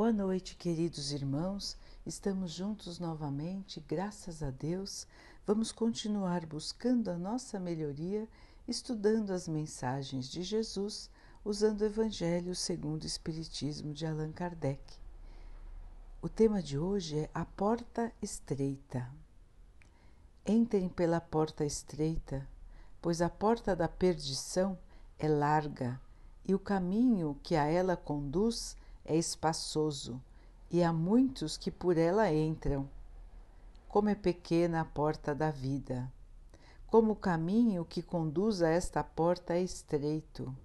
Boa noite, queridos irmãos. Estamos juntos novamente, graças a Deus. Vamos continuar buscando a nossa melhoria, estudando as mensagens de Jesus, usando o Evangelho segundo o Espiritismo de Allan Kardec. O tema de hoje é a porta estreita. Entrem pela porta estreita, pois a porta da perdição é larga e o caminho que a ela conduz é espaçoso e há muitos que por ela entram. Como é pequena a porta da vida, como o caminho que conduz a esta porta é estreito,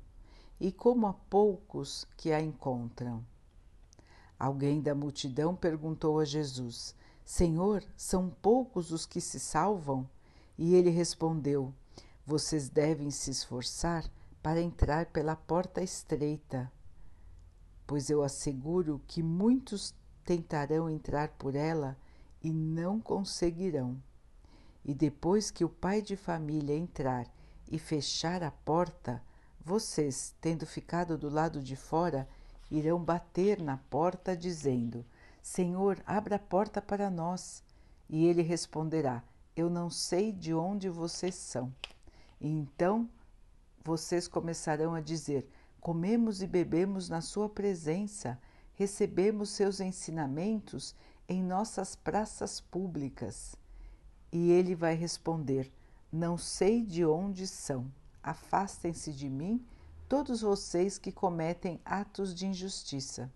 e como há poucos que a encontram. Alguém da multidão perguntou a Jesus: Senhor, são poucos os que se salvam? E ele respondeu: Vocês devem se esforçar para entrar pela porta estreita pois eu asseguro que muitos tentarão entrar por ela e não conseguirão. E depois que o pai de família entrar e fechar a porta, vocês, tendo ficado do lado de fora, irão bater na porta, dizendo: Senhor, abra a porta para nós. E ele responderá: Eu não sei de onde vocês são. E então vocês começarão a dizer: comemos e bebemos na Sua presença, recebemos seus ensinamentos em nossas praças públicas. E ele vai responder: Não sei de onde são. Afastem-se de mim, todos vocês que cometem atos de injustiça.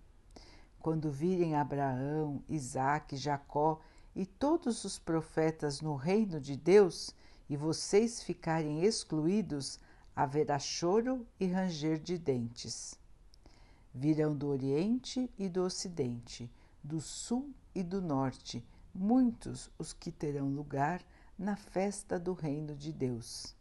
Quando virem Abraão, Isaque, Jacó e todos os profetas no reino de Deus, e vocês ficarem excluídos, haverá choro e ranger de dentes. Virão do Oriente e do Ocidente, do Sul e do Norte, muitos os que terão lugar na festa do Reino de Deus.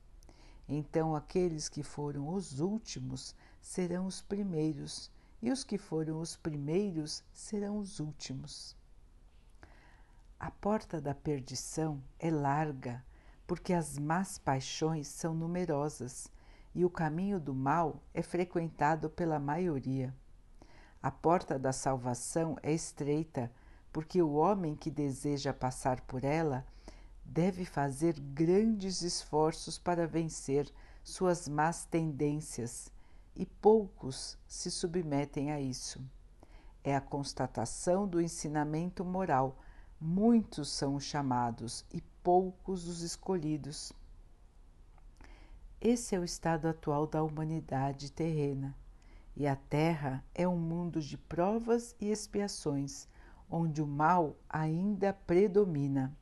Então aqueles que foram os últimos serão os primeiros, e os que foram os primeiros serão os últimos. A porta da perdição é larga, porque as más paixões são numerosas e o caminho do mal é frequentado pela maioria. A porta da salvação é estreita, porque o homem que deseja passar por ela deve fazer grandes esforços para vencer suas más tendências, e poucos se submetem a isso. É a constatação do ensinamento moral. Muitos são os chamados e poucos os escolhidos. Esse é o estado atual da humanidade terrena. E a Terra é um mundo de provas e expiações, onde o mal ainda predomina.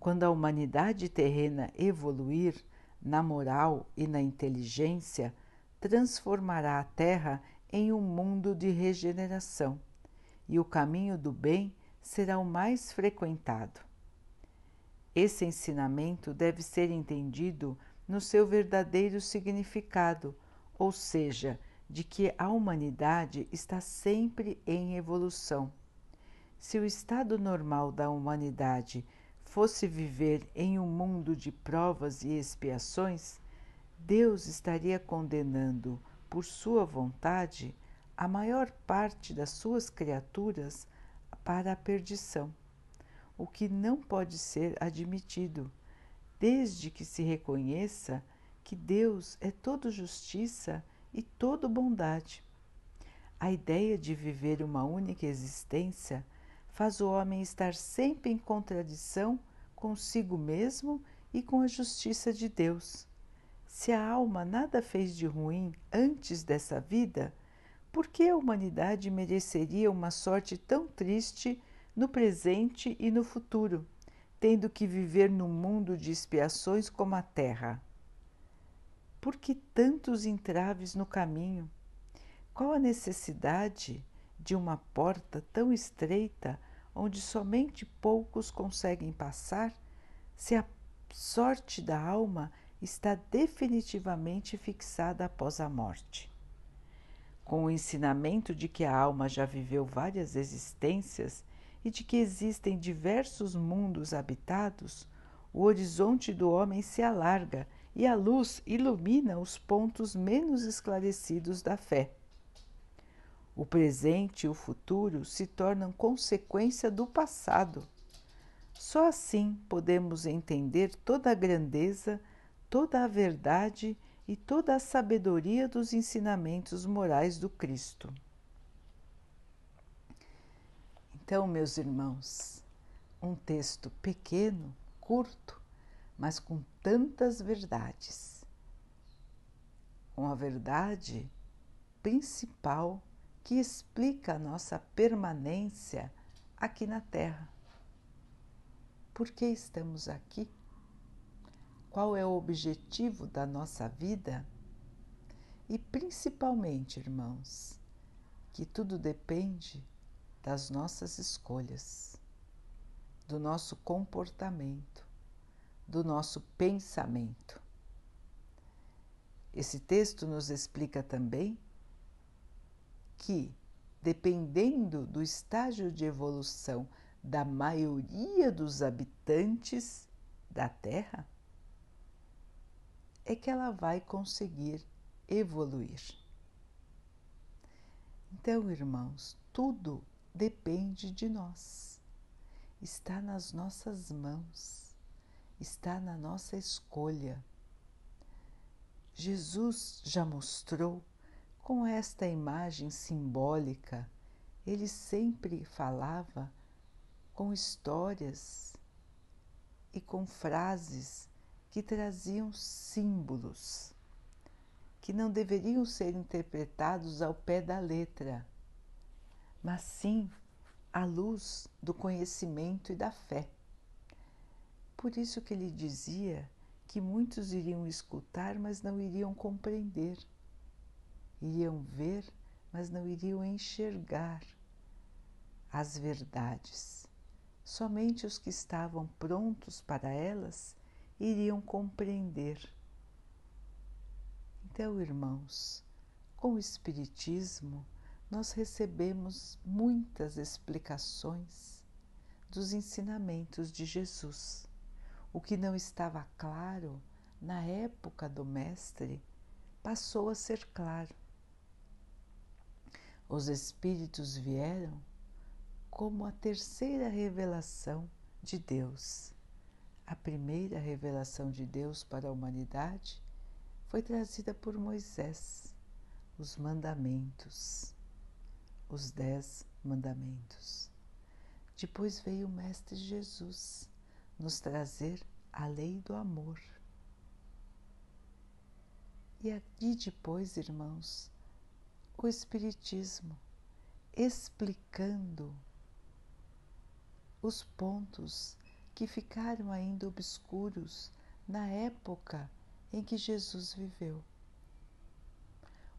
Quando a humanidade terrena evoluir na moral e na inteligência, transformará a Terra em um mundo de regeneração, e o caminho do bem será o mais frequentado. Esse ensinamento deve ser entendido no seu verdadeiro significado, ou seja, de que a humanidade está sempre em evolução. Se o estado normal da humanidade fosse viver em um mundo de provas e expiações, Deus estaria condenando, por sua vontade, a maior parte das suas criaturas para a perdição, o que não pode ser admitido desde que se reconheça que Deus é todo justiça e todo bondade. A ideia de viver uma única existência faz o homem estar sempre em contradição consigo mesmo e com a justiça de Deus. Se a alma nada fez de ruim antes dessa vida, por que a humanidade mereceria uma sorte tão triste no presente e no futuro? Tendo que viver num mundo de expiações como a terra? Por que tantos entraves no caminho? Qual a necessidade de uma porta tão estreita onde somente poucos conseguem passar, se a sorte da alma está definitivamente fixada após a morte? Com o ensinamento de que a alma já viveu várias existências e de que existem diversos mundos habitados, o horizonte do homem se alarga e a luz ilumina os pontos menos esclarecidos da fé. O presente e o futuro se tornam consequência do passado. Só assim podemos entender toda a grandeza, toda a verdade e toda a sabedoria dos ensinamentos morais do Cristo. Então, meus irmãos, um texto pequeno, curto, mas com tantas verdades. Uma verdade principal que explica a nossa permanência aqui na Terra. Por que estamos aqui? Qual é o objetivo da nossa vida? E principalmente, irmãos, que tudo depende das nossas escolhas, do nosso comportamento, do nosso pensamento. Esse texto nos explica também que, dependendo do estágio de evolução da maioria dos habitantes da Terra, é que ela vai conseguir evoluir. Então, irmãos, tudo depende de nós, está nas nossas mãos, está na nossa escolha. Jesus já mostrou com esta imagem simbólica, ele sempre falava com histórias e com frases que traziam símbolos que não deveriam ser interpretados ao pé da letra, mas sim à luz do conhecimento e da fé. Por isso que ele dizia que muitos iriam escutar, mas não iriam compreender iriam ver, mas não iriam enxergar as verdades. Somente os que estavam prontos para elas iriam compreender. Então, irmãos, com o Espiritismo, nós recebemos muitas explicações dos ensinamentos de Jesus. O que não estava claro na época do Mestre passou a ser claro os Espíritos vieram como a terceira revelação de Deus. A primeira revelação de Deus para a humanidade foi trazida por Moisés, os mandamentos, os dez mandamentos. Depois veio o Mestre Jesus nos trazer a lei do amor. E aqui depois, irmãos, o Espiritismo, explicando os pontos que ficaram ainda obscuros na época em que Jesus viveu.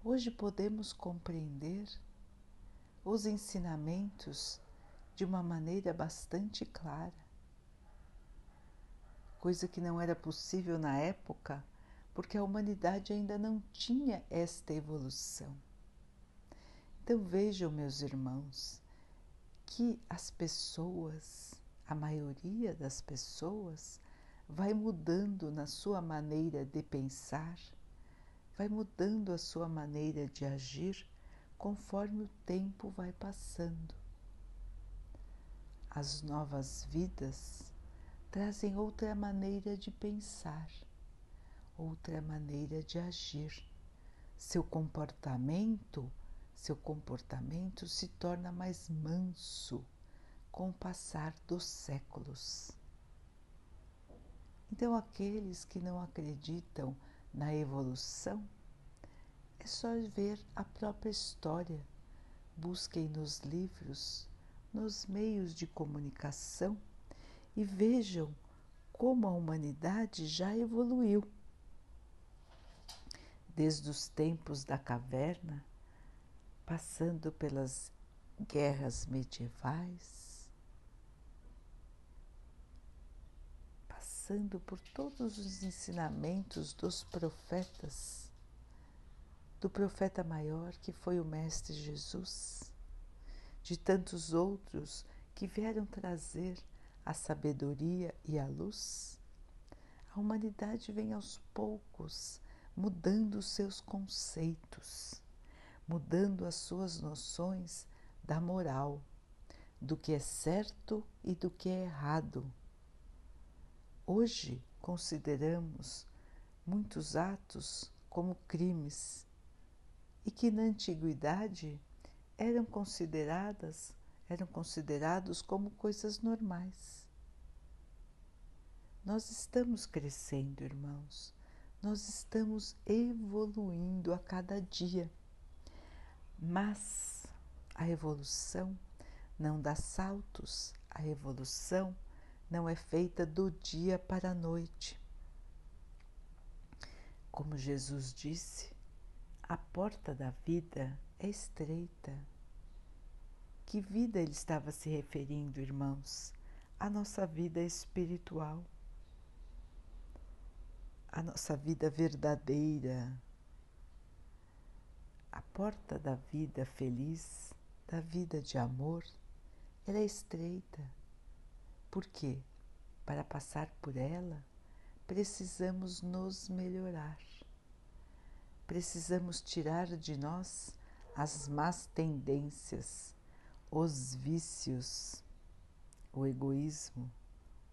Hoje podemos compreender os ensinamentos de uma maneira bastante clara, coisa que não era possível na época, porque a humanidade ainda não tinha esta evolução. Então vejam, meus irmãos, que as pessoas, a maioria das pessoas, vai mudando na sua maneira de pensar, vai mudando a sua maneira de agir conforme o tempo vai passando. As novas vidas trazem outra maneira de pensar, outra maneira de agir. Seu comportamento seu comportamento se torna mais manso com o passar dos séculos. Então, aqueles que não acreditam na evolução, é só ver a própria história. Busquem nos livros, nos meios de comunicação e vejam como a humanidade já evoluiu. Desde os tempos da caverna, passando pelas guerras medievais, passando por todos os ensinamentos dos profetas, do profeta maior que foi o Mestre Jesus, de tantos outros que vieram trazer a sabedoria e a luz, a humanidade vem aos poucos mudando seus conceitos mudando as suas noções da moral, do que é certo e do que é errado. Hoje consideramos muitos atos como crimes e que na antiguidade eram consideradas eram considerados como coisas normais. Nós estamos crescendo, irmãos. Nós estamos evoluindo a cada dia. Mas a evolução não dá saltos, a evolução não é feita do dia para a noite. Como Jesus disse, a porta da vida é estreita. Que vida ele estava se referindo, irmãos? A nossa vida espiritual, a nossa vida verdadeira, a porta da vida feliz, da vida de amor, ela é estreita. Por quê? Para passar por ela, precisamos nos melhorar. Precisamos tirar de nós as más tendências, os vícios, o egoísmo,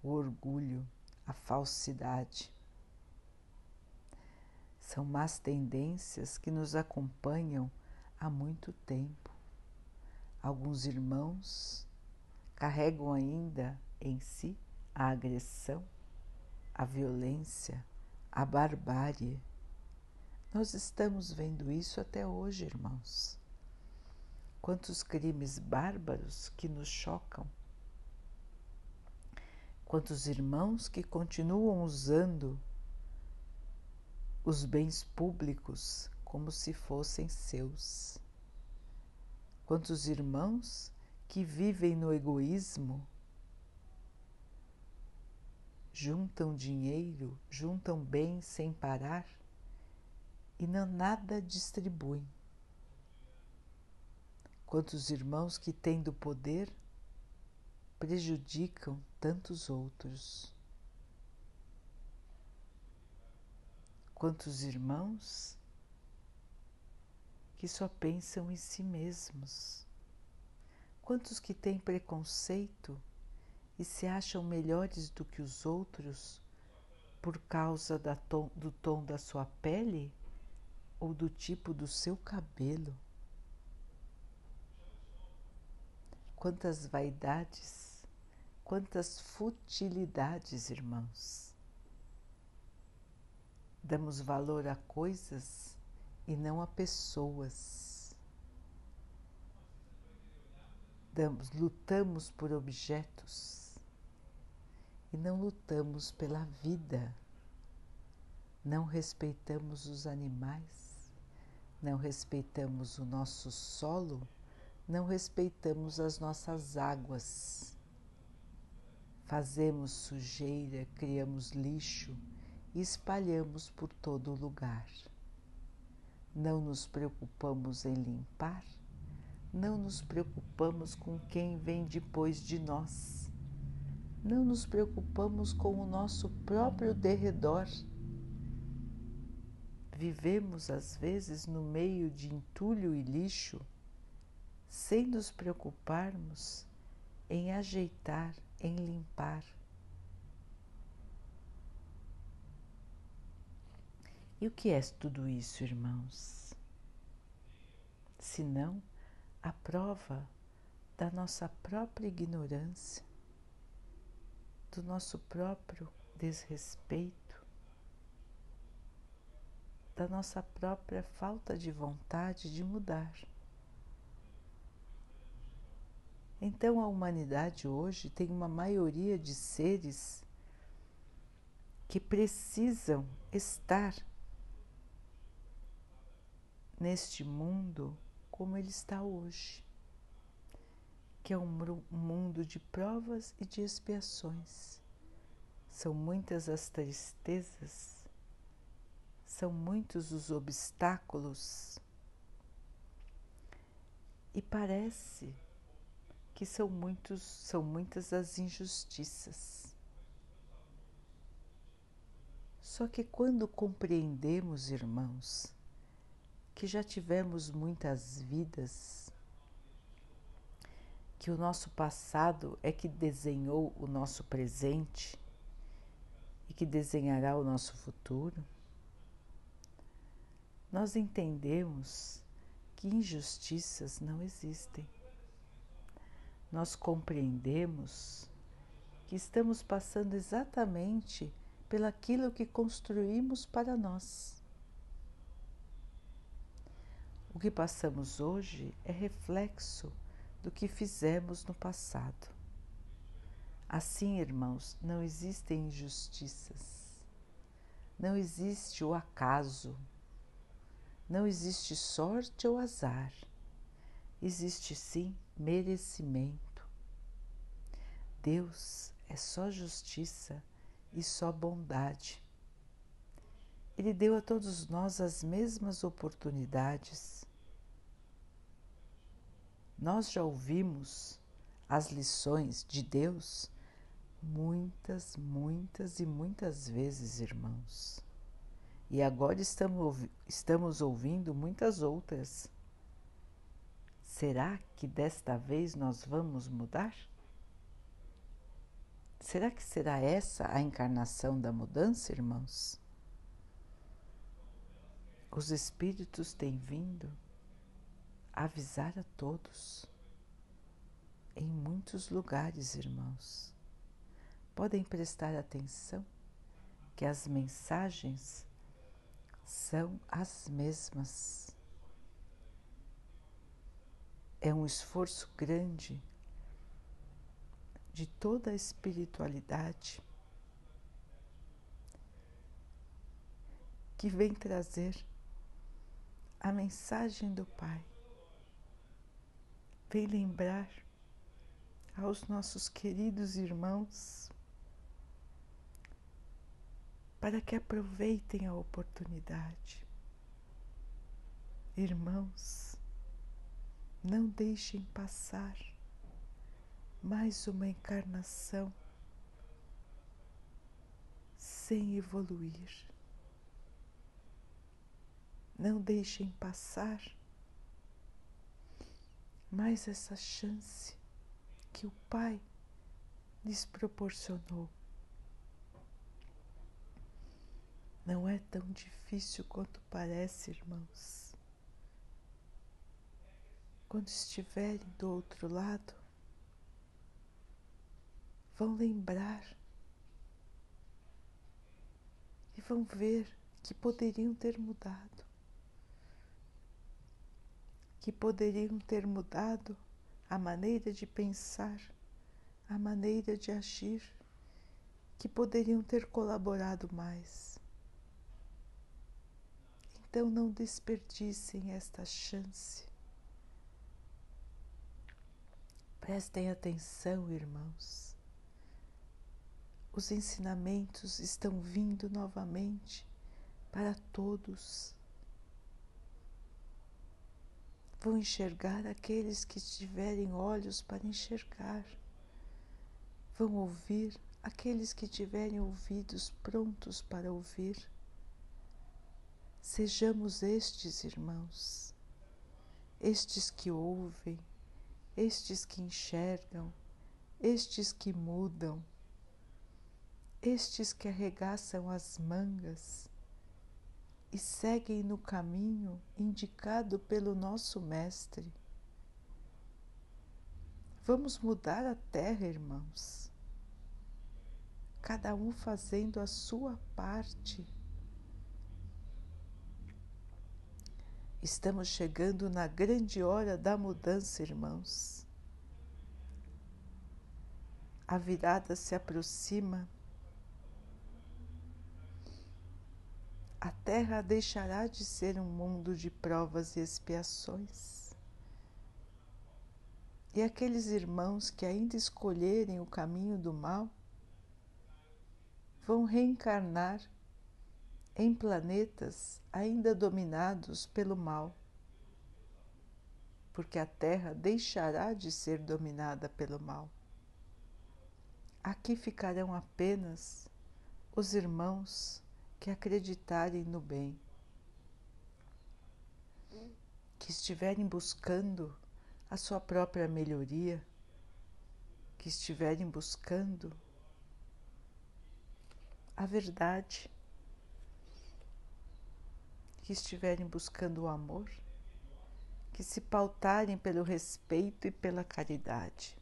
o orgulho, a falsidade. São más tendências que nos acompanham há muito tempo. Alguns irmãos carregam ainda em si a agressão, a violência, a barbárie. Nós estamos vendo isso até hoje, irmãos. Quantos crimes bárbaros que nos chocam. Quantos irmãos que continuam usando os bens públicos como se fossem seus. Quantos irmãos que vivem no egoísmo juntam dinheiro, juntam bens sem parar e não nada distribuem. Quantos irmãos que, tendo poder, prejudicam tantos outros. Quantos irmãos que só pensam em si mesmos. Quantos que têm preconceito e se acham melhores do que os outros por causa tom, do tom da sua pele ou do tipo do seu cabelo. Quantas vaidades, quantas futilidades, irmãos. Damos valor a coisas e não a pessoas. Damos, lutamos por objetos e não lutamos pela vida. Não respeitamos os animais não respeitamos o nosso solo, não respeitamos as nossas águas. Fazemos sujeira, criamos lixo e espalhamos por todo lugar. Não nos preocupamos em limpar, não nos preocupamos com quem vem depois de nós, não nos preocupamos com o nosso próprio derredor Vivemos às vezes no meio de entulho e lixo, sem nos preocuparmos em ajeitar, em limpar. E o que é tudo isso, irmãos? Senão a prova da nossa própria ignorância, do nosso próprio desrespeito da nossa própria falta de vontade de mudar. Então a humanidade hoje tem uma maioria de seres que precisam estar neste mundo como ele está hoje, que é um mundo de provas e de expiações. São muitas as tristezas são muitos os obstáculos e parece que são muitos, são muitas as injustiças. Só que quando compreendemos, irmãos, que já tivemos muitas vidas, que o nosso passado é que desenhou o nosso presente e que desenhará o nosso futuro, nós entendemos que injustiças não existem. Nós compreendemos que estamos passando exatamente pelaquilo que construímos para nós. O que passamos hoje é reflexo do que fizemos no passado. Assim, irmãos, não existem injustiças, não existe o acaso, não existe sorte ou azar, existe sim merecimento. Deus é só justiça e só bondade. Ele deu a todos nós as mesmas oportunidades. Nós já ouvimos as lições de Deus muitas, muitas e muitas vezes, irmãos. E agora estamos, estamos ouvindo muitas outras. Será que desta vez nós vamos mudar? Será que será essa a encarnação da mudança, irmãos? Os Espíritos têm vindo avisar a todos, em muitos lugares, irmãos. Podem prestar atenção que as mensagens são as mesmas. É um esforço grande de toda a espiritualidade que vem trazer a mensagem do Pai, vem lembrar aos nossos queridos irmãos para que aproveitem a oportunidade. Irmãos, não deixem passar mais uma encarnação sem evoluir. Não deixem passar mais essa chance que o Pai lhes proporcionou. Não é tão difícil quanto parece, irmãos. Quando estiverem do outro lado, vão lembrar e vão ver que poderiam ter mudado, que poderiam ter mudado a maneira de pensar, a maneira de agir, que poderiam ter colaborado mais. Então não desperdicem esta chance. Prestem atenção, irmãos os ensinamentos estão vindo novamente para todos. Vão enxergar aqueles que tiverem olhos para enxergar. Vão ouvir aqueles que tiverem ouvidos prontos para ouvir. Sejamos estes irmãos, estes que ouvem, estes que enxergam, estes que mudam estes que arregaçam as mangas e seguem no caminho indicado pelo nosso Mestre. Vamos mudar a terra, irmãos, cada um fazendo a sua parte. Estamos chegando na grande hora da mudança, irmãos. A virada se aproxima a terra deixará de ser um mundo de provas e expiações. E aqueles irmãos que ainda escolherem o caminho do mal vão reencarnar em planetas ainda dominados pelo mal, porque a Terra deixará de ser dominada pelo mal. Aqui ficarão apenas os irmãos que acreditarem no bem. que estiverem buscando a sua própria melhoria, que estiverem buscando a verdade, que estiverem buscando o amor, que se pautarem pelo respeito e pela caridade.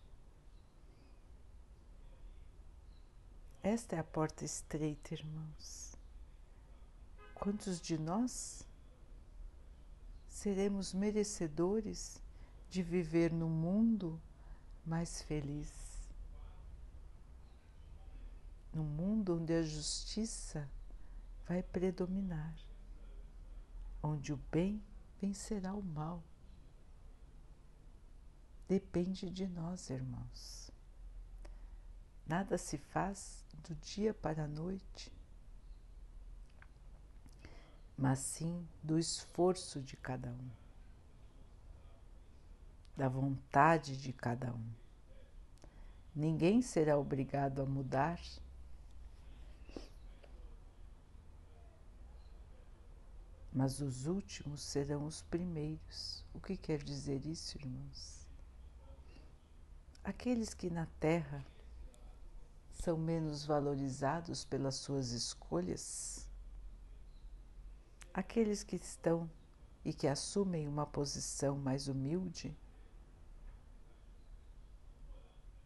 Esta é a porta estreita, irmãos. Quantos de nós seremos merecedores de viver no mundo mais feliz? Num mundo onde a justiça vai predominar, onde o bem vencerá o mal. Depende de nós, irmãos. Nada se faz do dia para a noite, mas sim do esforço de cada um, da vontade de cada um. Ninguém será obrigado a mudar. Mas os últimos serão os primeiros. O que quer dizer isso, irmãos? Aqueles que na terra são menos valorizados pelas suas escolhas? Aqueles que estão e que assumem uma posição mais humilde,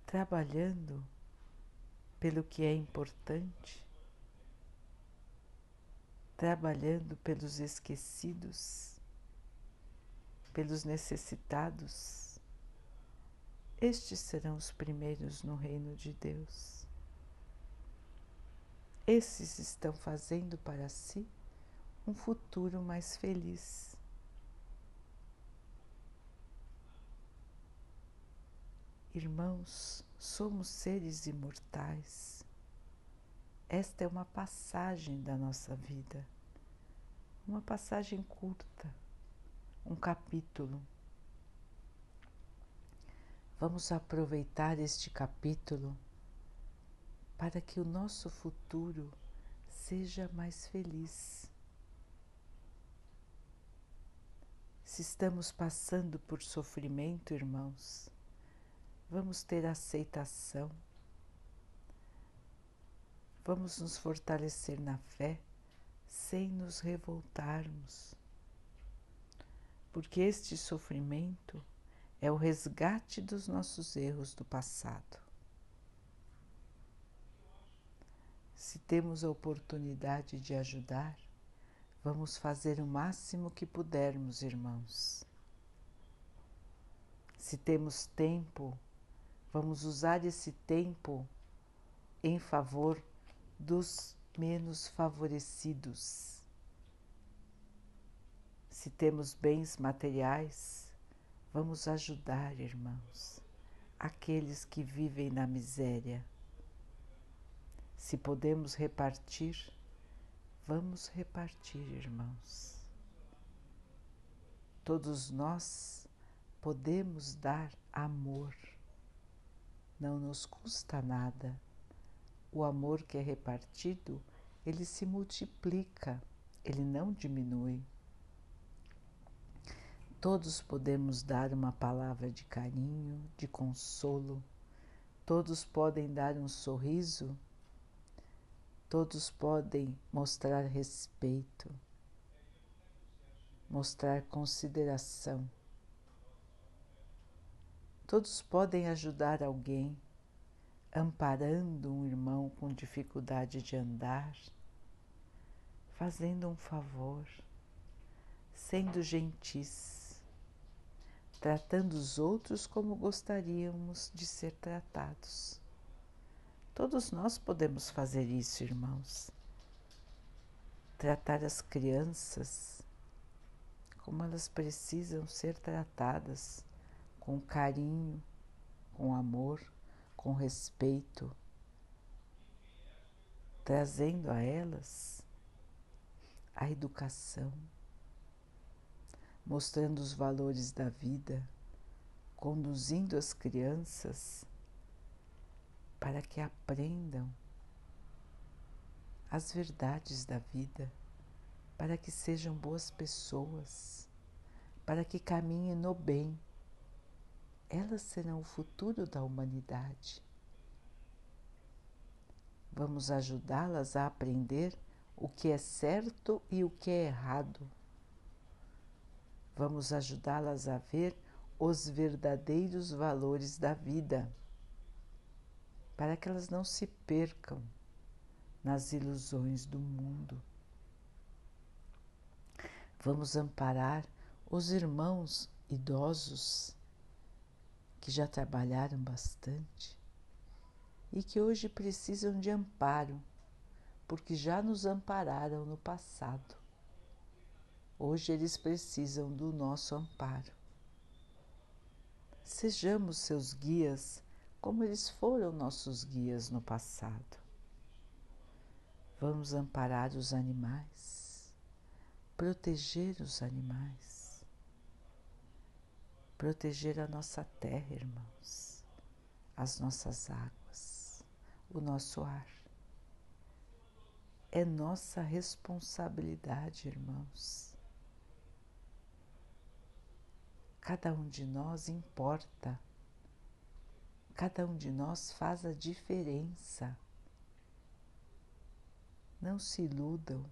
trabalhando pelo que é importante, trabalhando pelos esquecidos, pelos necessitados, estes serão os primeiros no reino de Deus. Esses estão fazendo para si um futuro mais feliz. Irmãos, somos seres imortais. Esta é uma passagem da nossa vida, uma passagem curta, um capítulo. Vamos aproveitar este capítulo para que o nosso futuro seja mais feliz. Se estamos passando por sofrimento, irmãos, vamos ter aceitação, vamos nos fortalecer na fé sem nos revoltarmos, porque este sofrimento é o resgate dos nossos erros do passado. Se temos a oportunidade de ajudar, vamos fazer o máximo que pudermos, irmãos. Se temos tempo, vamos usar esse tempo em favor dos menos favorecidos. Se temos bens materiais, vamos ajudar, irmãos, aqueles que vivem na miséria se podemos repartir, vamos repartir, irmãos. Todos nós podemos dar amor. Não nos custa nada. O amor que é repartido, ele se multiplica, ele não diminui. Todos podemos dar uma palavra de carinho, de consolo. Todos podem dar um sorriso Todos podem mostrar respeito, mostrar consideração. Todos podem ajudar alguém, amparando um irmão com dificuldade de andar, fazendo um favor, sendo gentis, tratando os outros como gostaríamos de ser tratados. Todos nós podemos fazer isso, irmãos. Tratar as crianças como elas precisam ser tratadas, com carinho, com amor, com respeito, trazendo a elas a educação, mostrando os valores da vida, conduzindo as crianças para que aprendam as verdades da vida, para que sejam boas pessoas, para que caminhem no bem. Elas serão o futuro da humanidade. Vamos ajudá-las a aprender o que é certo e o que é errado. Vamos ajudá-las a ver os verdadeiros valores da vida, para que elas não se percam nas ilusões do mundo. Vamos amparar os irmãos idosos que já trabalharam bastante e que hoje precisam de amparo, porque já nos ampararam no passado. Hoje eles precisam do nosso amparo. Sejamos seus guias como eles foram nossos guias no passado. Vamos amparar os animais, proteger os animais, proteger a nossa terra, irmãos, as nossas águas, o nosso ar. É nossa responsabilidade, irmãos Cada um de nós importa, cada um de nós faz a diferença. Não se iludam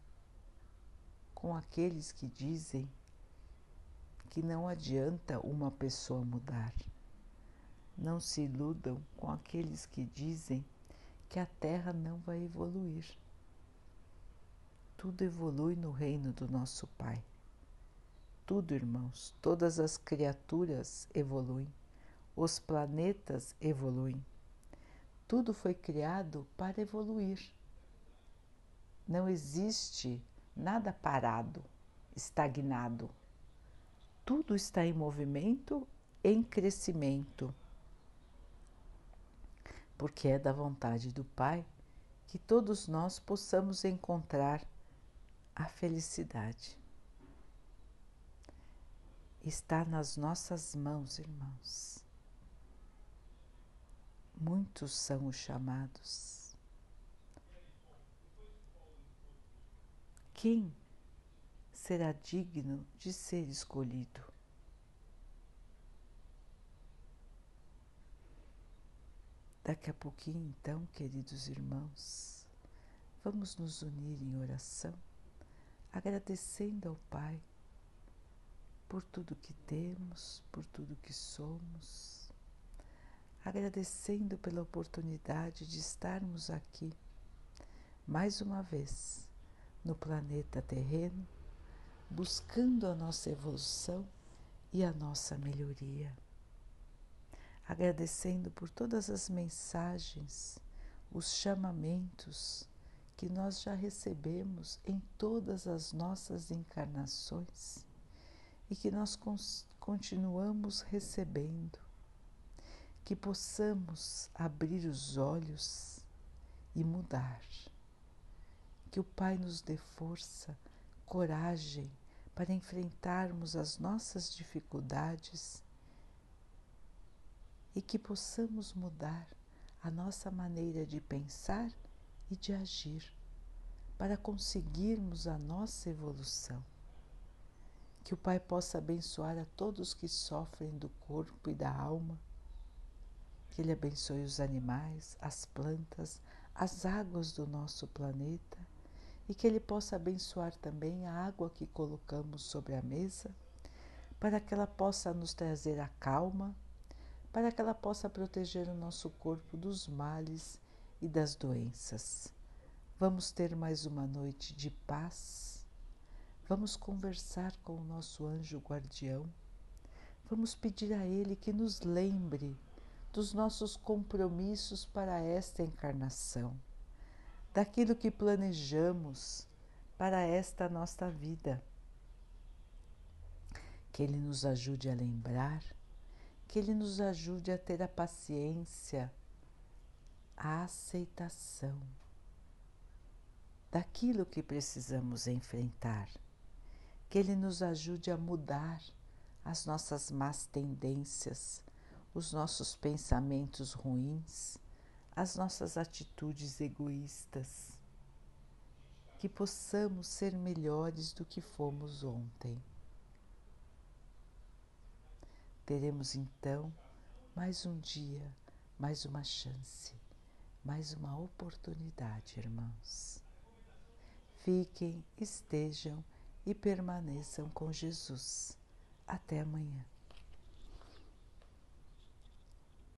com aqueles que dizem que não adianta uma pessoa mudar. Não se iludam com aqueles que dizem que a Terra não vai evoluir. Tudo evolui no reino do nosso Pai tudo, irmãos, todas as criaturas evoluem, os planetas evoluem. Tudo foi criado para evoluir. Não existe nada parado, estagnado. Tudo está em movimento, em crescimento. Porque é da vontade do Pai que todos nós possamos encontrar a felicidade está nas nossas mãos, irmãos. Muitos são os chamados. Quem será digno de ser escolhido? Daqui a pouquinho, então, queridos irmãos, vamos nos unir em oração, agradecendo ao Pai por tudo que temos, por tudo que somos, agradecendo pela oportunidade de estarmos aqui mais uma vez no planeta terreno, buscando a nossa evolução e a nossa melhoria. Agradecendo por todas as mensagens, os chamamentos que nós já recebemos em todas as nossas encarnações e que nós continuamos recebendo, que possamos abrir os olhos e mudar, que o Pai nos dê força, coragem para enfrentarmos as nossas dificuldades e que possamos mudar a nossa maneira de pensar e de agir para conseguirmos a nossa evolução. Que o Pai possa abençoar a todos que sofrem do corpo e da alma. Que Ele abençoe os animais, as plantas, as águas do nosso planeta e que Ele possa abençoar também a água que colocamos sobre a mesa, para que ela possa nos trazer a calma, para que ela possa proteger o nosso corpo dos males e das doenças. Vamos ter mais uma noite de paz Vamos conversar com o nosso anjo guardião. Vamos pedir a ele que nos lembre dos nossos compromissos para esta encarnação, daquilo que planejamos para esta nossa vida. Que ele nos ajude a lembrar, que ele nos ajude a ter a paciência, a aceitação daquilo que precisamos enfrentar que Ele nos ajude a mudar as nossas más tendências, os nossos pensamentos ruins, as nossas atitudes egoístas, que possamos ser melhores do que fomos ontem. Teremos então mais um dia, mais uma chance, mais uma oportunidade, irmãos. Fiquem, estejam e permaneçam com Jesus. Até amanhã.